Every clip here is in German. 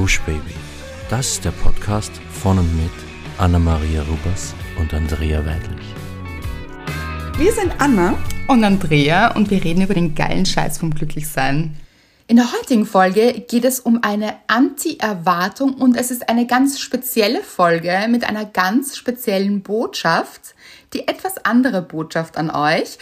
Gush Baby. Das ist der Podcast von und mit Anna-Maria Rubers und Andrea Weidlich. Wir sind Anna und Andrea und wir reden über den geilen Scheiß vom Glücklichsein. In der heutigen Folge geht es um eine Anti-Erwartung und es ist eine ganz spezielle Folge mit einer ganz speziellen Botschaft, die etwas andere Botschaft an euch.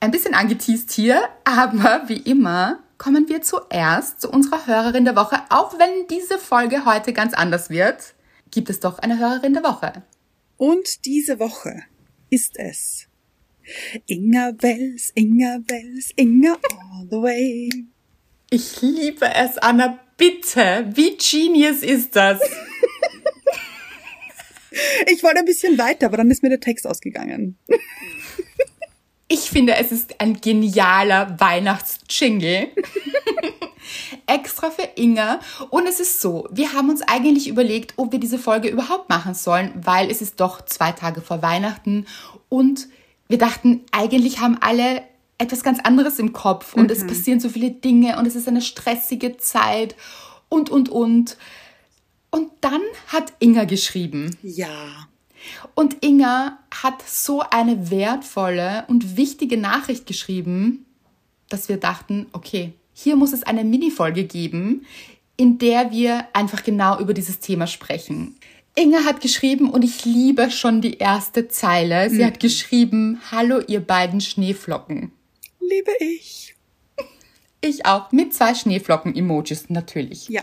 Ein bisschen angeteased hier, aber wie immer kommen wir zuerst zu unserer Hörerin der Woche. Auch wenn diese Folge heute ganz anders wird, gibt es doch eine Hörerin der Woche. Und diese Woche ist es Inga Wells, Inga Wells, Inga all the way. Ich liebe es, Anna. Bitte, wie genius ist das? ich wollte ein bisschen weiter, aber dann ist mir der Text ausgegangen. Ich finde, es ist ein genialer Weihnachtsjingle. Extra für Inga. Und es ist so, wir haben uns eigentlich überlegt, ob wir diese Folge überhaupt machen sollen, weil es ist doch zwei Tage vor Weihnachten und wir dachten, eigentlich haben alle etwas ganz anderes im Kopf und mhm. es passieren so viele Dinge und es ist eine stressige Zeit und, und, und. Und dann hat Inga geschrieben. Ja. Und Inga hat so eine wertvolle und wichtige Nachricht geschrieben, dass wir dachten, okay, hier muss es eine Mini-Folge geben, in der wir einfach genau über dieses Thema sprechen. Inga hat geschrieben und ich liebe schon die erste Zeile. Sie mhm. hat geschrieben, hallo ihr beiden Schneeflocken. Liebe ich. Ich auch, mit zwei Schneeflocken-Emojis natürlich. Ja.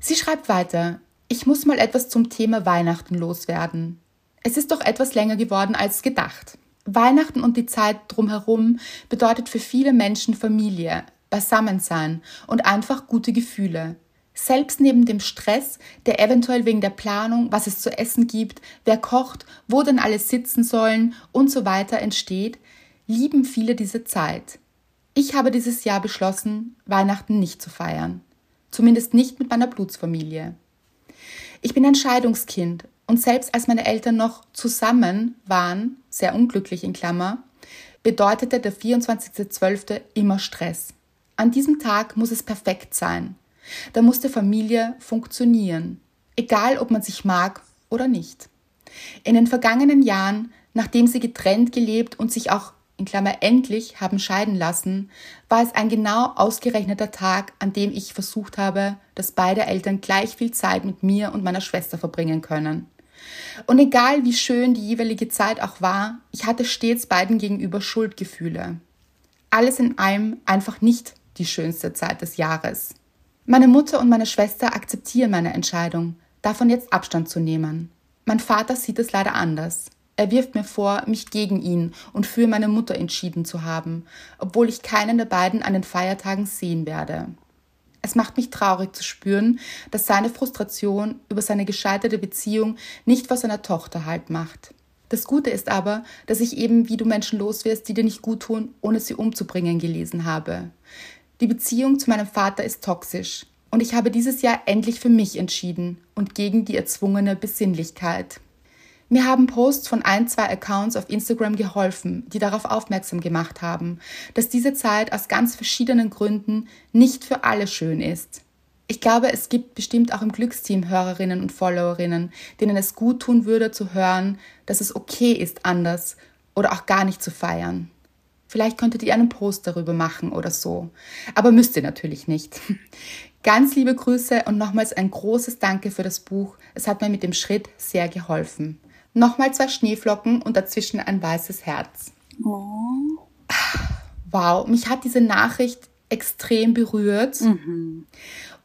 Sie schreibt weiter, ich muss mal etwas zum Thema Weihnachten loswerden. Es ist doch etwas länger geworden als gedacht. Weihnachten und die Zeit drumherum bedeutet für viele Menschen Familie, Beisammensein und einfach gute Gefühle. Selbst neben dem Stress, der eventuell wegen der Planung, was es zu essen gibt, wer kocht, wo denn alle sitzen sollen und so weiter entsteht, lieben viele diese Zeit. Ich habe dieses Jahr beschlossen, Weihnachten nicht zu feiern. Zumindest nicht mit meiner Blutsfamilie. Ich bin ein Scheidungskind und selbst als meine Eltern noch zusammen waren, sehr unglücklich in Klammer, bedeutete der 24.12. immer Stress. An diesem Tag muss es perfekt sein. Da muss die Familie funktionieren, egal ob man sich mag oder nicht. In den vergangenen Jahren, nachdem sie getrennt gelebt und sich auch in Klammer endlich haben scheiden lassen, war es ein genau ausgerechneter Tag, an dem ich versucht habe, dass beide Eltern gleich viel Zeit mit mir und meiner Schwester verbringen können. Und egal wie schön die jeweilige Zeit auch war, ich hatte stets beiden gegenüber Schuldgefühle. Alles in allem einfach nicht die schönste Zeit des Jahres. Meine Mutter und meine Schwester akzeptieren meine Entscheidung, davon jetzt Abstand zu nehmen. Mein Vater sieht es leider anders. Er wirft mir vor, mich gegen ihn und für meine Mutter entschieden zu haben, obwohl ich keinen der beiden an den Feiertagen sehen werde. Es macht mich traurig zu spüren, dass seine Frustration über seine gescheiterte Beziehung nicht vor seiner Tochter Halt macht. Das Gute ist aber, dass ich eben, wie du Menschen loswirst, die dir nicht gut tun, ohne sie umzubringen, gelesen habe. Die Beziehung zu meinem Vater ist toxisch und ich habe dieses Jahr endlich für mich entschieden und gegen die erzwungene Besinnlichkeit. Mir haben Posts von ein, zwei Accounts auf Instagram geholfen, die darauf aufmerksam gemacht haben, dass diese Zeit aus ganz verschiedenen Gründen nicht für alle schön ist. Ich glaube, es gibt bestimmt auch im Glücksteam Hörerinnen und Followerinnen, denen es gut tun würde zu hören, dass es okay ist, anders oder auch gar nicht zu feiern. Vielleicht könntet ihr einen Post darüber machen oder so. Aber müsst ihr natürlich nicht. Ganz liebe Grüße und nochmals ein großes Danke für das Buch. Es hat mir mit dem Schritt sehr geholfen. Nochmal zwei Schneeflocken und dazwischen ein weißes Herz. Oh. Wow, mich hat diese Nachricht extrem berührt. Mhm.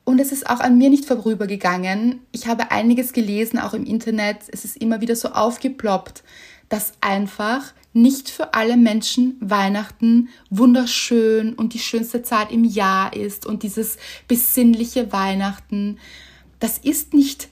Und es ist auch an mir nicht vorübergegangen. Ich habe einiges gelesen, auch im Internet. Es ist immer wieder so aufgeploppt, dass einfach nicht für alle Menschen Weihnachten wunderschön und die schönste Zeit im Jahr ist und dieses besinnliche Weihnachten. Das ist nicht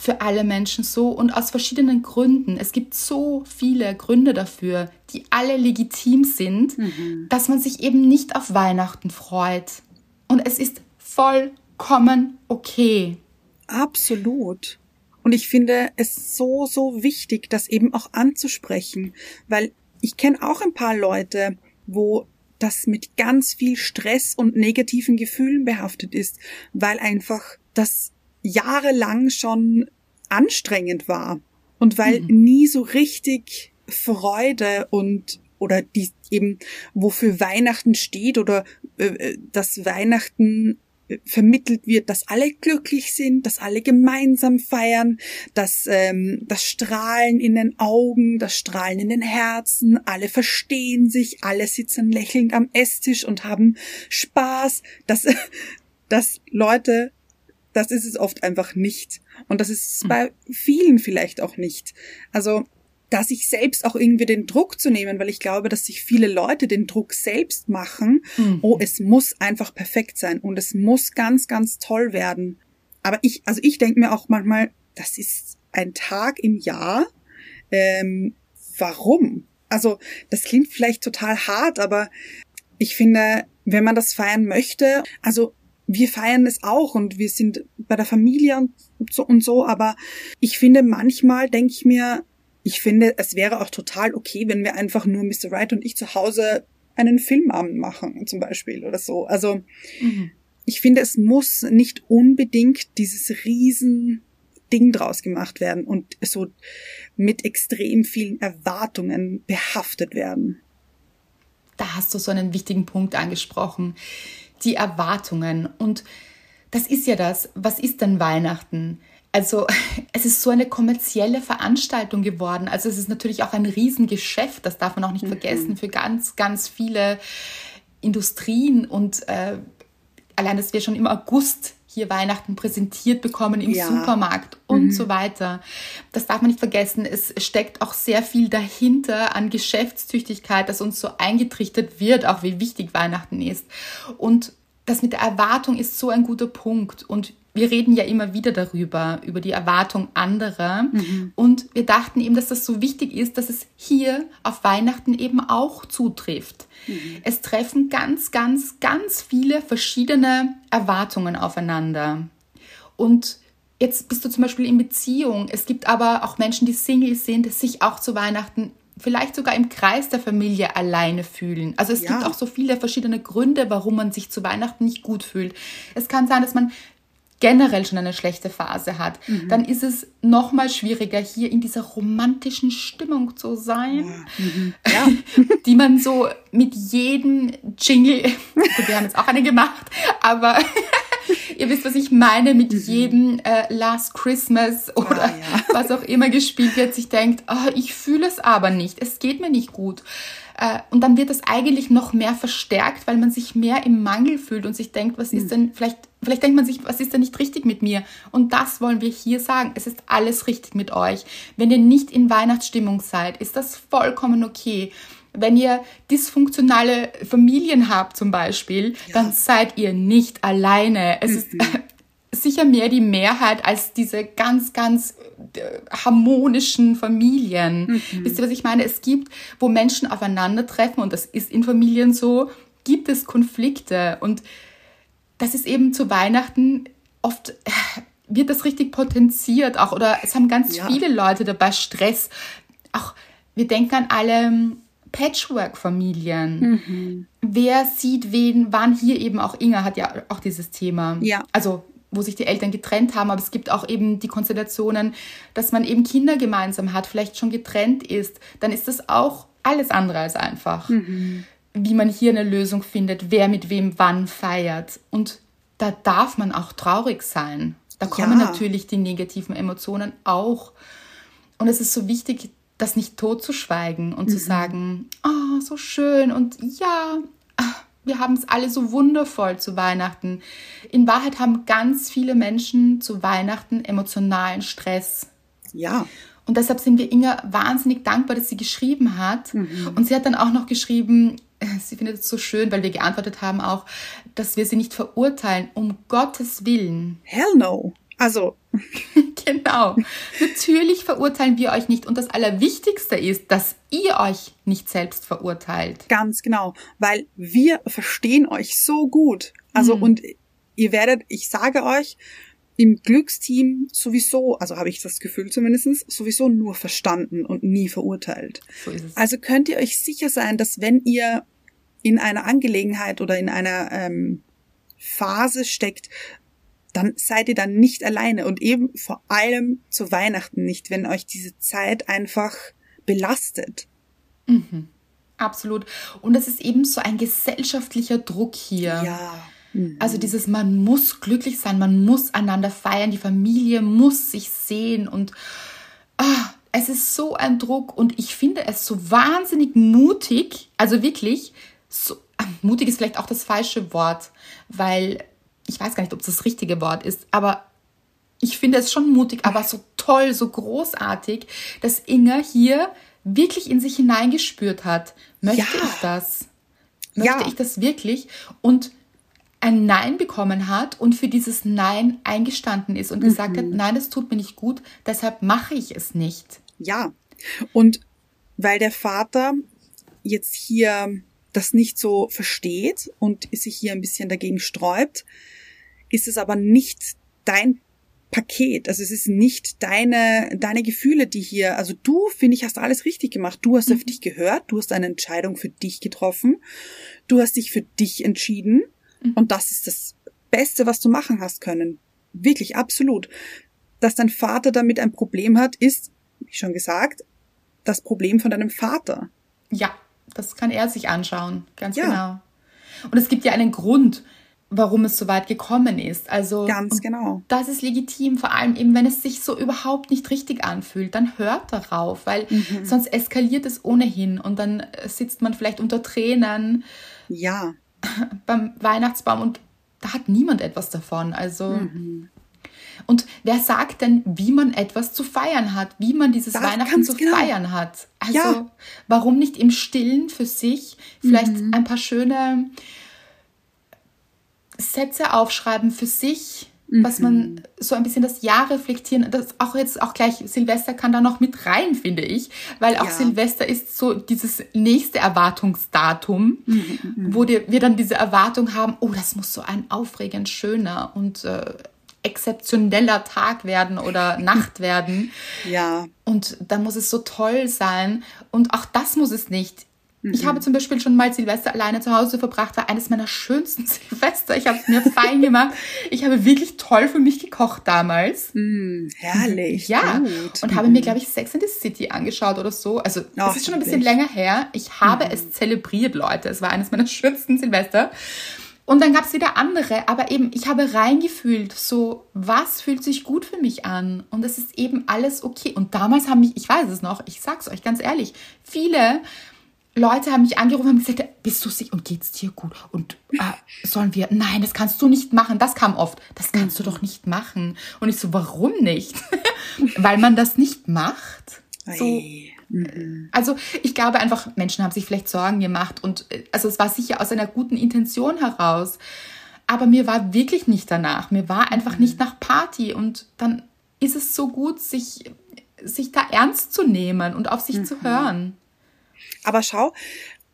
für alle Menschen so und aus verschiedenen Gründen. Es gibt so viele Gründe dafür, die alle legitim sind, mhm. dass man sich eben nicht auf Weihnachten freut. Und es ist vollkommen okay. Absolut. Und ich finde es so, so wichtig, das eben auch anzusprechen, weil ich kenne auch ein paar Leute, wo das mit ganz viel Stress und negativen Gefühlen behaftet ist, weil einfach das jahrelang schon anstrengend war und weil mhm. nie so richtig Freude und oder die eben wofür Weihnachten steht oder äh, äh dass Weihnachten vermittelt wird, dass alle glücklich sind, dass alle gemeinsam feiern, dass ähm, das Strahlen in den Augen, das Strahlen in den Herzen, alle verstehen sich, alle sitzen lächelnd am Esstisch und haben Spaß, dass, dass Leute, das ist es oft einfach nicht. Und das ist es bei vielen vielleicht auch nicht. Also da sich selbst auch irgendwie den Druck zu nehmen, weil ich glaube, dass sich viele Leute den Druck selbst machen. Mhm. Oh, es muss einfach perfekt sein und es muss ganz, ganz toll werden. Aber ich, also ich denke mir auch manchmal, das ist ein Tag im Jahr. Ähm, warum? Also das klingt vielleicht total hart, aber ich finde, wenn man das feiern möchte, also wir feiern es auch und wir sind bei der Familie und so und so, aber ich finde manchmal denke ich mir, ich finde, es wäre auch total okay, wenn wir einfach nur Mr. Wright und ich zu Hause einen Filmabend machen, zum Beispiel oder so. Also mhm. ich finde, es muss nicht unbedingt dieses riesen Ding draus gemacht werden und so mit extrem vielen Erwartungen behaftet werden. Da hast du so einen wichtigen Punkt angesprochen. Die Erwartungen. Und das ist ja das. Was ist denn Weihnachten? Also es ist so eine kommerzielle Veranstaltung geworden. Also es ist natürlich auch ein Riesengeschäft, das darf man auch nicht mhm. vergessen, für ganz, ganz viele Industrien. Und äh, allein, dass wir schon im August hier Weihnachten präsentiert bekommen im ja. Supermarkt und mhm. so weiter. Das darf man nicht vergessen. Es steckt auch sehr viel dahinter an Geschäftstüchtigkeit, dass uns so eingetrichtert wird, auch wie wichtig Weihnachten ist. Und das mit der Erwartung ist so ein guter Punkt. Und wir reden ja immer wieder darüber, über die Erwartung anderer. Mhm. Und wir dachten eben, dass das so wichtig ist, dass es hier auf Weihnachten eben auch zutrifft. Mhm. Es treffen ganz, ganz, ganz viele verschiedene Erwartungen aufeinander. Und jetzt bist du zum Beispiel in Beziehung. Es gibt aber auch Menschen, die Single sind, sich auch zu Weihnachten vielleicht sogar im Kreis der Familie alleine fühlen. Also es ja. gibt auch so viele verschiedene Gründe, warum man sich zu Weihnachten nicht gut fühlt. Es kann sein, dass man generell schon eine schlechte Phase hat, mhm. dann ist es noch mal schwieriger, hier in dieser romantischen Stimmung zu sein, mhm. ja. die man so mit jedem Jingle, wir haben jetzt auch eine gemacht, aber ihr wisst, was ich meine, mit mhm. jedem äh, Last Christmas ah, oder ah, ja. was auch immer gespielt wird, sich denkt, oh, ich fühle es aber nicht, es geht mir nicht gut. Äh, und dann wird das eigentlich noch mehr verstärkt, weil man sich mehr im Mangel fühlt und sich denkt, was ist mhm. denn, vielleicht, vielleicht denkt man sich, was ist denn nicht richtig mit mir? Und das wollen wir hier sagen. Es ist alles richtig mit euch. Wenn ihr nicht in Weihnachtsstimmung seid, ist das vollkommen okay. Wenn ihr dysfunktionale Familien habt zum Beispiel, ja. dann seid ihr nicht alleine. Es mhm. ist sicher mehr die Mehrheit als diese ganz, ganz äh, harmonischen Familien. Mhm. Wisst ihr, was ich meine? Es gibt, wo Menschen aufeinandertreffen, und das ist in Familien so, gibt es Konflikte. Und das ist eben zu Weihnachten oft, äh, wird das richtig potenziert auch, oder es haben ganz ja. viele Leute dabei Stress. Auch, wir denken an alle ähm, Patchwork-Familien. Mhm. Wer sieht wen, wann hier eben auch Inga hat ja auch dieses Thema. Ja. Also wo sich die Eltern getrennt haben, aber es gibt auch eben die Konstellationen, dass man eben Kinder gemeinsam hat, vielleicht schon getrennt ist, dann ist das auch alles andere als einfach, mhm. wie man hier eine Lösung findet, wer mit wem wann feiert. Und da darf man auch traurig sein. Da kommen ja. natürlich die negativen Emotionen auch. Und es ist so wichtig, das nicht totzuschweigen und mhm. zu sagen, oh, so schön und ja, wir haben es alle so wundervoll zu Weihnachten. In Wahrheit haben ganz viele Menschen zu Weihnachten emotionalen Stress. Ja. Und deshalb sind wir Inga wahnsinnig dankbar, dass sie geschrieben hat. Mhm. Und sie hat dann auch noch geschrieben, sie findet es so schön, weil wir geantwortet haben auch, dass wir sie nicht verurteilen, um Gottes Willen. Hell no. Also. genau. Natürlich verurteilen wir euch nicht. Und das Allerwichtigste ist, dass ihr euch nicht selbst verurteilt. Ganz genau. Weil wir verstehen euch so gut. Also, mhm. und ihr werdet, ich sage euch, im Glücksteam sowieso, also habe ich das Gefühl zumindestens sowieso nur verstanden und nie verurteilt. So also könnt ihr euch sicher sein, dass wenn ihr in einer Angelegenheit oder in einer ähm, Phase steckt, dann seid ihr dann nicht alleine und eben vor allem zu Weihnachten nicht, wenn euch diese Zeit einfach belastet. Mhm. Absolut. Und es ist eben so ein gesellschaftlicher Druck hier. Ja. Mhm. Also dieses, man muss glücklich sein, man muss einander feiern, die Familie muss sich sehen und ah, es ist so ein Druck und ich finde es so wahnsinnig mutig, also wirklich, so, mutig ist vielleicht auch das falsche Wort, weil ich weiß gar nicht, ob es das richtige Wort ist, aber ich finde es schon mutig, aber so toll, so großartig, dass Inga hier wirklich in sich hineingespürt hat. Möchte ja. ich das? Möchte ja. ich das wirklich? Und ein Nein bekommen hat und für dieses Nein eingestanden ist und mhm. gesagt hat, mhm. nein, das tut mir nicht gut, deshalb mache ich es nicht. Ja. Und weil der Vater jetzt hier das nicht so versteht und sich hier ein bisschen dagegen sträubt, ist es aber nicht dein Paket. Also es ist nicht deine, deine Gefühle, die hier, also du, finde ich, hast alles richtig gemacht. Du hast mhm. auf dich gehört, du hast eine Entscheidung für dich getroffen, du hast dich für dich entschieden mhm. und das ist das Beste, was du machen hast können. Wirklich, absolut. Dass dein Vater damit ein Problem hat, ist, wie schon gesagt, das Problem von deinem Vater. Ja, das kann er sich anschauen, ganz ja. genau. Und es gibt ja einen Grund, warum es so weit gekommen ist. Also ganz genau. Das ist legitim, vor allem eben, wenn es sich so überhaupt nicht richtig anfühlt, dann hört darauf, weil mhm. sonst eskaliert es ohnehin und dann sitzt man vielleicht unter Tränen. Ja. Beim Weihnachtsbaum und da hat niemand etwas davon. Also mhm. Und wer sagt denn, wie man etwas zu feiern hat, wie man dieses das Weihnachten zu genau. feiern hat? Also ja. warum nicht im Stillen für sich vielleicht mhm. ein paar schöne Sätze aufschreiben für sich, mhm. was man mhm. so ein bisschen das Jahr reflektieren, das auch jetzt auch gleich Silvester kann da noch mit rein, finde ich, weil auch ja. Silvester ist so dieses nächste Erwartungsdatum, mhm, mhm. wo wir dann diese Erwartung haben, oh, das muss so ein aufregend schöner und äh, exzeptioneller Tag werden oder Nacht werden. Ja. Und dann muss es so toll sein. Und auch das muss es nicht. Ich habe zum Beispiel schon mal Silvester alleine zu Hause verbracht, war eines meiner schönsten Silvester. Ich habe es mir fein gemacht. Ich habe wirklich toll für mich gekocht damals. Mm, herrlich. Ja. Gut. Und habe mir, glaube ich, Sex in the City angeschaut oder so. Also, es ist schon ein bisschen länger her. Ich habe mm. es zelebriert, Leute. Es war eines meiner schönsten Silvester. Und dann gab es wieder andere, aber eben, ich habe reingefühlt, so, was fühlt sich gut für mich an? Und es ist eben alles okay. Und damals haben mich, ich weiß es noch, ich sag's euch ganz ehrlich, viele Leute haben mich angerufen und gesagt, bist du sicher und geht's dir gut? Und äh, sollen wir, nein, das kannst du nicht machen. Das kam oft. Das kannst du doch nicht machen. Und ich so, warum nicht? Weil man das nicht macht. So, mhm. also ich glaube einfach, Menschen haben sich vielleicht Sorgen gemacht und äh, also es war sicher aus einer guten Intention heraus. Aber mir war wirklich nicht danach. Mir war einfach nicht nach Party. Und dann ist es so gut, sich, sich da ernst zu nehmen und auf sich mhm. zu hören. Aber schau,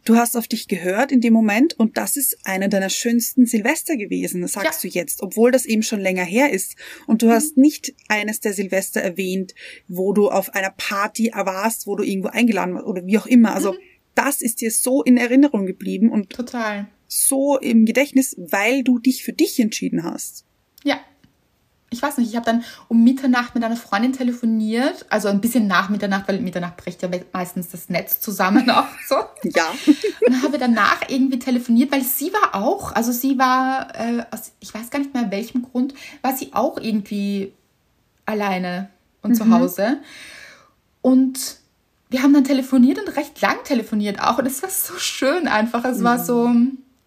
du hast auf dich gehört in dem Moment und das ist einer deiner schönsten Silvester gewesen, sagst ja. du jetzt, obwohl das eben schon länger her ist. Und du mhm. hast nicht eines der Silvester erwähnt, wo du auf einer Party warst, wo du irgendwo eingeladen warst oder wie auch immer. Also mhm. das ist dir so in Erinnerung geblieben und total so im Gedächtnis, weil du dich für dich entschieden hast. Ja, ich weiß nicht, ich habe dann um Mitternacht mit einer Freundin telefoniert, also ein bisschen nach Mitternacht, weil Mitternacht bricht ja meistens das Netz zusammen auch so. Ja. Und dann habe danach irgendwie telefoniert, weil sie war auch, also sie war, äh, aus, ich weiß gar nicht mehr welchem Grund, war sie auch irgendwie alleine und mhm. zu Hause. Und wir haben dann telefoniert und recht lang telefoniert auch. Und es war so schön einfach. Es mhm. war so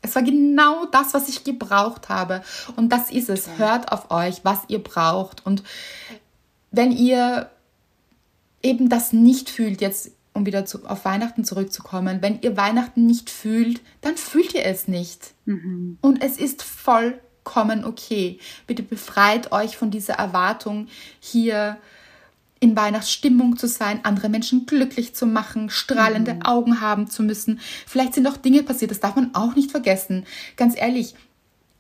es war genau das, was ich gebraucht habe. Und das ist es. Hört auf euch, was ihr braucht. Und wenn ihr eben das nicht fühlt, jetzt um wieder zu, auf Weihnachten zurückzukommen, wenn ihr Weihnachten nicht fühlt, dann fühlt ihr es nicht. Mhm. Und es ist vollkommen okay. Bitte befreit euch von dieser Erwartung, hier in Weihnachtsstimmung zu sein, andere Menschen glücklich zu machen, strahlende mhm. Augen haben zu müssen. Vielleicht sind auch Dinge passiert, das darf man auch nicht vergessen. Ganz ehrlich,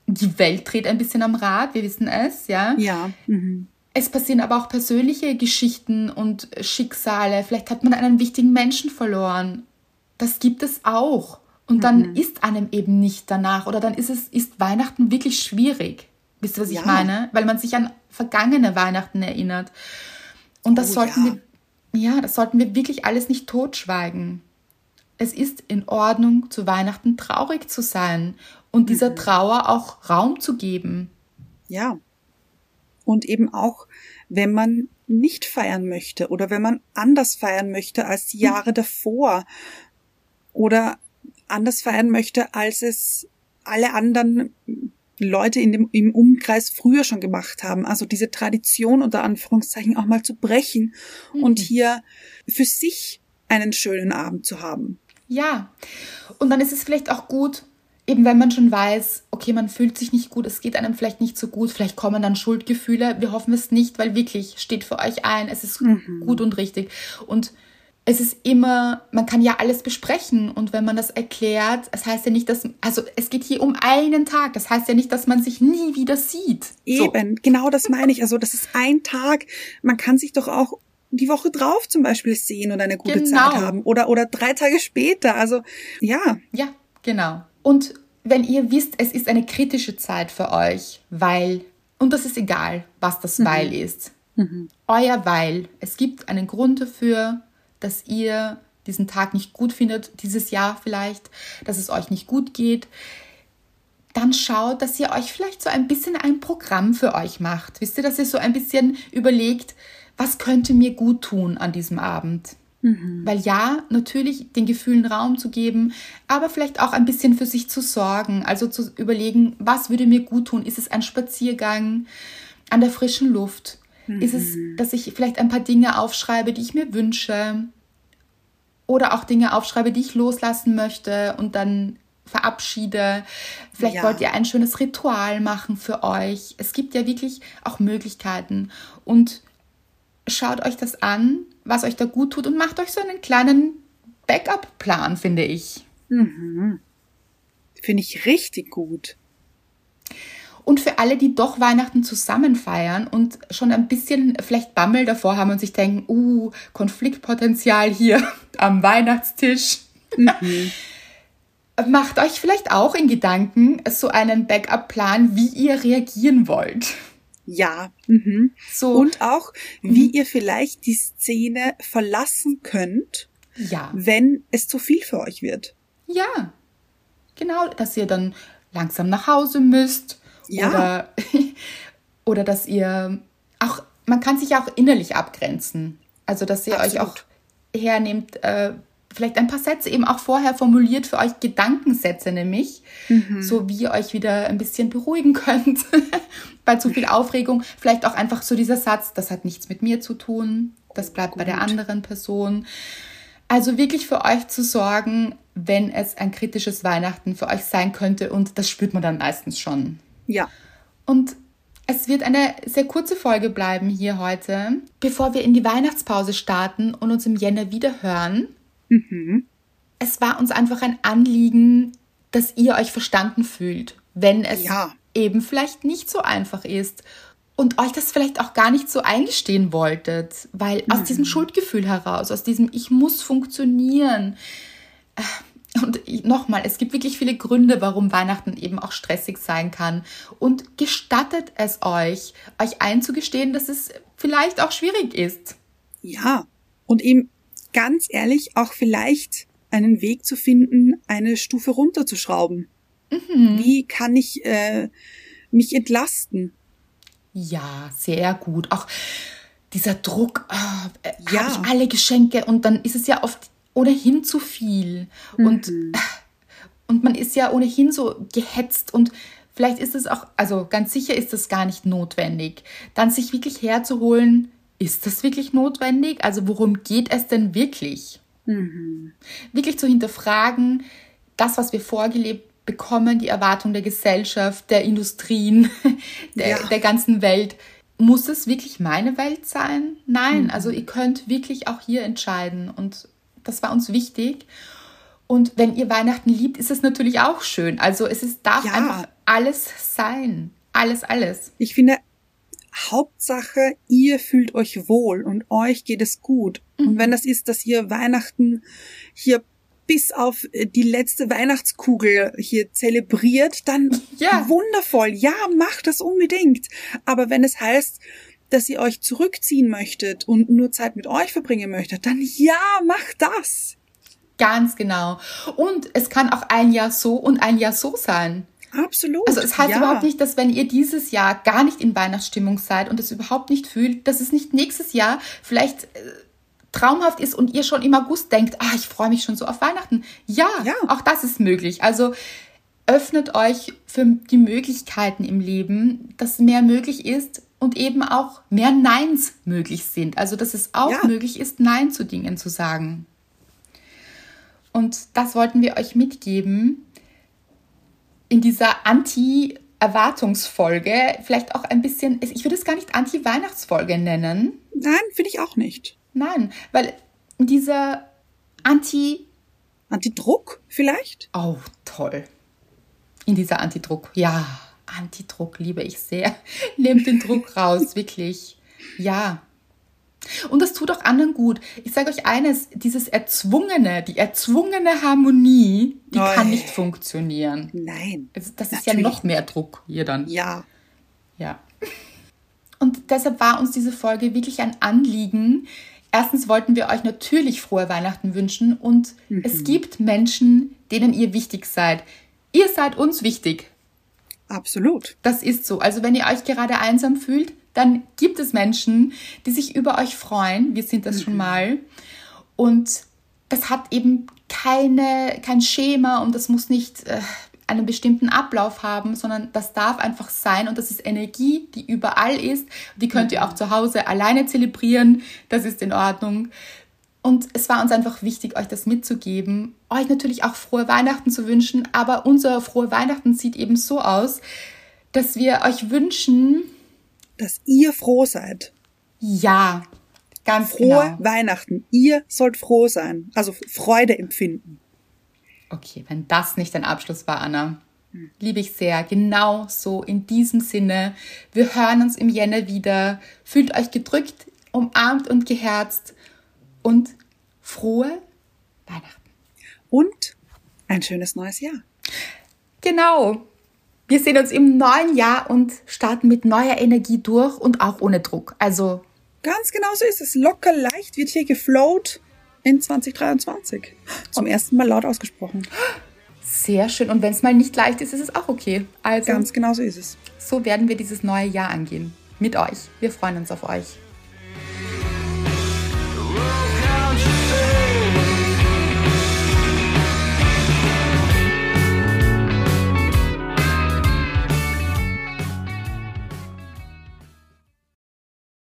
die Welt dreht ein bisschen am Rad, wir wissen es, ja. Ja. Mhm. Es passieren aber auch persönliche Geschichten und Schicksale. Vielleicht hat man einen wichtigen Menschen verloren. Das gibt es auch. Und dann mhm. ist einem eben nicht danach oder dann ist es ist Weihnachten wirklich schwierig. Wisst ihr, was Ja. ich meine? Weil man sich an vergangene Weihnachten erinnert. Und das Oh, sollten ja. wir, ja, das sollten wir wirklich alles nicht totschweigen. Es ist in Ordnung, zu Weihnachten traurig zu sein und Mhm. dieser Trauer auch Raum zu geben. Ja. Und eben auch, wenn man nicht feiern möchte oder wenn man anders feiern möchte als die Jahre davor oder anders feiern möchte, als es alle anderen Leute in dem, im Umkreis früher schon gemacht haben. Also diese Tradition unter Anführungszeichen auch mal zu brechen und hier für sich einen schönen Abend zu haben. Ja. Und dann ist es vielleicht auch gut, eben wenn man schon weiß, okay, man fühlt sich nicht gut, es geht einem vielleicht nicht so gut, vielleicht kommen dann Schuldgefühle. Wir hoffen es nicht, weil wirklich steht für euch ein, es ist gut und richtig. Und es ist immer, man kann ja alles besprechen und wenn man das erklärt, es heißt ja nicht, dass, also es geht hier um einen Tag, das heißt ja nicht, dass man sich nie wieder sieht. So. Eben, genau das meine ich. Also das ist ein Tag. Man kann sich doch auch die Woche drauf zum Beispiel sehen und eine gute Genau. Zeit haben. Oder, oder drei Tage später. Also ja, Ja, genau. Und wenn ihr wisst, es ist eine kritische Zeit für euch, weil, und das ist egal, was das Weil ist, euer Weil, es gibt einen Grund dafür, dass ihr diesen Tag nicht gut findet, dieses Jahr vielleicht, dass es euch nicht gut geht, dann schaut, dass ihr euch vielleicht so ein bisschen ein Programm für euch macht. Wisst ihr, dass ihr so ein bisschen überlegt, was könnte mir gut tun an diesem Abend? Weil ja, natürlich den Gefühlen Raum zu geben, aber vielleicht auch ein bisschen für sich zu sorgen. Also zu überlegen, was würde mir gut tun? Ist es ein Spaziergang an der frischen Luft? Ist es, dass ich vielleicht ein paar Dinge aufschreibe, die ich mir wünsche? Oder auch Dinge aufschreibe, die ich loslassen möchte und dann verabschiede. Vielleicht Ja. wollt ihr ein schönes Ritual machen für euch. Es gibt ja wirklich auch Möglichkeiten. Und schaut euch das an, was euch da gut tut und macht euch so einen kleinen Backup-Plan, finde ich. finde ich richtig gut. Und für alle, die doch Weihnachten zusammen feiern und schon ein bisschen vielleicht Bammel davor haben und sich denken, uh, Konfliktpotenzial hier am Weihnachtstisch. Macht euch vielleicht auch in Gedanken so einen Backup-Plan, wie ihr reagieren wollt. Ja. Mhm. So, Und auch, wie ihr vielleicht die Szene verlassen könnt, ja. wenn es zu viel für euch wird. Ja, genau, dass ihr dann langsam nach Hause müsst. Ja. Oder, oder dass ihr auch, man kann sich ja auch innerlich abgrenzen. Also, dass ihr euch auch Absolut. hernehmt, äh, vielleicht ein paar Sätze eben auch vorher formuliert für euch, Gedankensätze nämlich, so wie ihr euch wieder ein bisschen beruhigen könnt bei zu viel Aufregung. Vielleicht auch einfach so dieser Satz, das hat nichts mit mir zu tun, das bleibt bei der Gut. anderen Person. Also wirklich für euch zu sorgen, wenn es ein kritisches Weihnachten für euch sein könnte und das spürt man dann meistens schon. Ja. Und es wird eine sehr kurze Folge bleiben hier heute. Bevor wir in die Weihnachtspause starten und uns im Jänner wieder hören, es war uns einfach ein Anliegen, dass ihr euch verstanden fühlt, wenn es Ja. eben vielleicht nicht so einfach ist und euch das vielleicht auch gar nicht so eingestehen wolltet, weil aus diesem Schuldgefühl heraus, aus diesem Ich muss funktionieren. Und nochmal, es gibt wirklich viele Gründe, warum Weihnachten eben auch stressig sein kann. Und gestattet es euch, euch einzugestehen, dass es vielleicht auch schwierig ist. Ja. Und eben ganz ehrlich auch vielleicht einen Weg zu finden, eine Stufe runterzuschrauben. Wie kann ich äh, mich entlasten? Ja, sehr gut. Auch dieser Druck, ah, äh, Ja. habe ich alle Geschenke und dann ist es ja oft ohnehin zu viel. Und, äh, und man ist ja ohnehin so gehetzt und vielleicht ist es auch, also ganz sicher ist es gar nicht notwendig, dann sich wirklich herzuholen, ist das wirklich notwendig? Also worum geht es denn wirklich? Wirklich zu hinterfragen, das, was wir vorgelebt bekommen, die Erwartung der Gesellschaft, der Industrien, der, Ja. der ganzen Welt. Muss es wirklich meine Welt sein? Nein, also ihr könnt wirklich auch hier entscheiden und das war uns wichtig. Und wenn ihr Weihnachten liebt, ist es natürlich auch schön. Also es ist, darf Ja. einfach alles sein. Alles, alles. Ich finde, Hauptsache, ihr fühlt euch wohl und euch geht es gut. Und wenn das ist, dass ihr Weihnachten hier bis auf äh, die letzte Weihnachtskugel hier zelebriert, dann ja. wundervoll. Ja, macht das unbedingt. Aber wenn es heißt, dass ihr euch zurückziehen möchtet und nur Zeit mit euch verbringen möchtet, dann ja, macht das. Ganz genau. Und es kann auch ein Jahr so und ein Jahr so sein. Absolut. Also es heißt ja. überhaupt nicht, dass wenn ihr dieses Jahr gar nicht in Weihnachtsstimmung seid und es überhaupt nicht fühlt, dass es nicht nächstes Jahr vielleicht äh, traumhaft ist und ihr schon im August denkt, ah, ich freue mich schon so auf Weihnachten. Ja, ja, auch das ist möglich. Also öffnet euch für die Möglichkeiten im Leben, dass mehr möglich ist und eben auch mehr Neins möglich sind. Also dass es auch ja. möglich ist, Nein zu Dingen zu sagen. Und das wollten wir euch mitgeben in dieser Anti- Erwartungsfolge, vielleicht auch ein bisschen, ich würde es gar nicht Anti-Weihnachtsfolge nennen. Nein, finde ich auch nicht. Nein, weil dieser Anti... Antidruck vielleicht? Oh, toll. In dieser Antidruck, ja. Antidruck liebe ich sehr. Nehmt den Druck raus, wirklich. Ja. Und das tut auch anderen gut. Ich sage euch eines, dieses erzwungene, die erzwungene Harmonie, die oh, kann nicht funktionieren. Nein. Das, das ist ja noch mehr Druck hier dann. Ja. Ja. Und deshalb war uns diese Folge wirklich ein Anliegen, Erstens wollten wir euch natürlich frohe Weihnachten wünschen und mhm. es gibt Menschen, denen ihr wichtig seid. Ihr seid uns wichtig. Absolut. Das ist so. Also wenn ihr euch gerade einsam fühlt, dann gibt es Menschen, die sich über euch freuen. Wir sind das mhm. schon mal. Und das hat eben keine, kein Schema und das muss nicht äh, einen bestimmten Ablauf haben, sondern das darf einfach sein und das ist Energie, die überall ist. Die könnt ihr auch zu Hause alleine zelebrieren, das ist in Ordnung. Und es war uns einfach wichtig, euch das mitzugeben, euch natürlich auch frohe Weihnachten zu wünschen, aber unser frohe Weihnachten sieht eben so aus, dass wir euch wünschen, dass ihr froh seid. Ja, ganz Frohe genau. Weihnachten. Ihr sollt froh sein, also Freude empfinden. Okay, wenn das nicht ein Abschluss war, Anna. Liebe ich sehr. Genau so in diesem Sinne. Wir hören uns im Jänner wieder. Fühlt euch gedrückt, umarmt und geherzt und frohe Weihnachten. Und ein schönes neues Jahr. Genau. Wir sehen uns im neuen Jahr und starten mit neuer Energie durch und auch ohne Druck. Also. Ganz genau so ist es. Locker leicht wird hier geflowt in 2023. Zum ersten Mal laut ausgesprochen. Sehr schön. Und wenn es mal nicht leicht ist, ist es auch okay. Also, Ganz genau so ist es. So werden wir dieses neue Jahr angehen. Mit euch. Wir freuen uns auf euch.